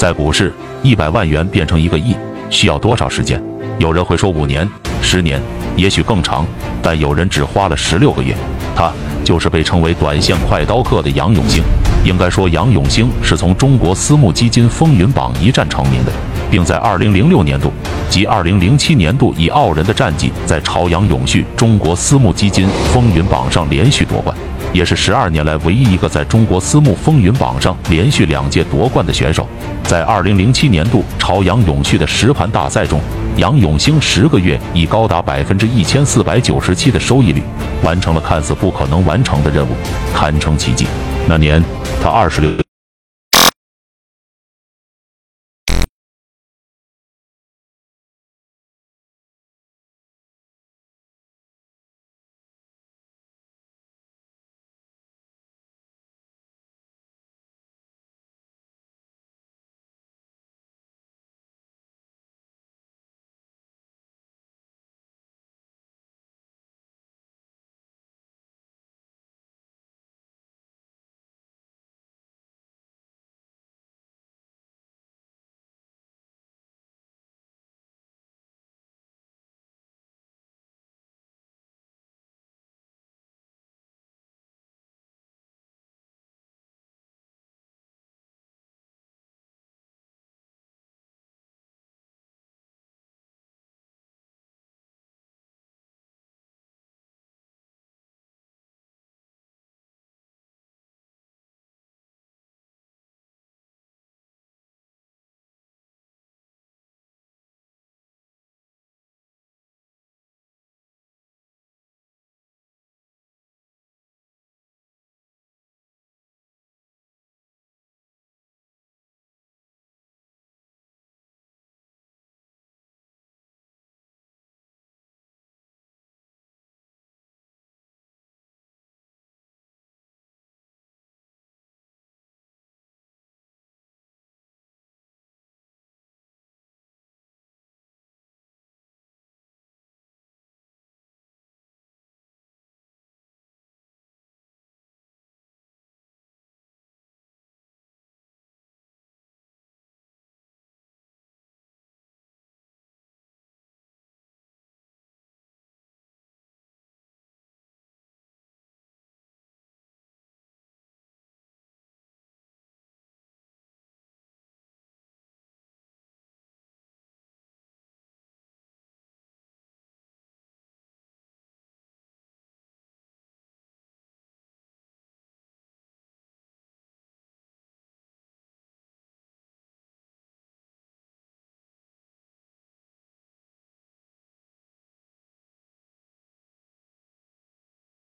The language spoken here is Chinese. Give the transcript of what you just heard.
在股市，一百万元变成一个亿需要多少时间？有人会说五年、十年，也许更长，但有人只花了十六个月。他就是被称为“短线快刀客”的杨永兴。应该说，杨永兴是从中国私募基金风云榜一战成名的，并在二零零六年度及二零零七年度以傲人的战绩在朝阳永续中国私募基金风云榜上连续夺冠。也是十二年来唯一一个在中国私募风云榜上连续两届夺冠的选手。在二零零七年度朝阳永续的实盘大赛中，杨永兴十个月以高达百分之一千四百九十七的收益率，完成了看似不可能完成的任务，堪称奇迹。那年他二十六。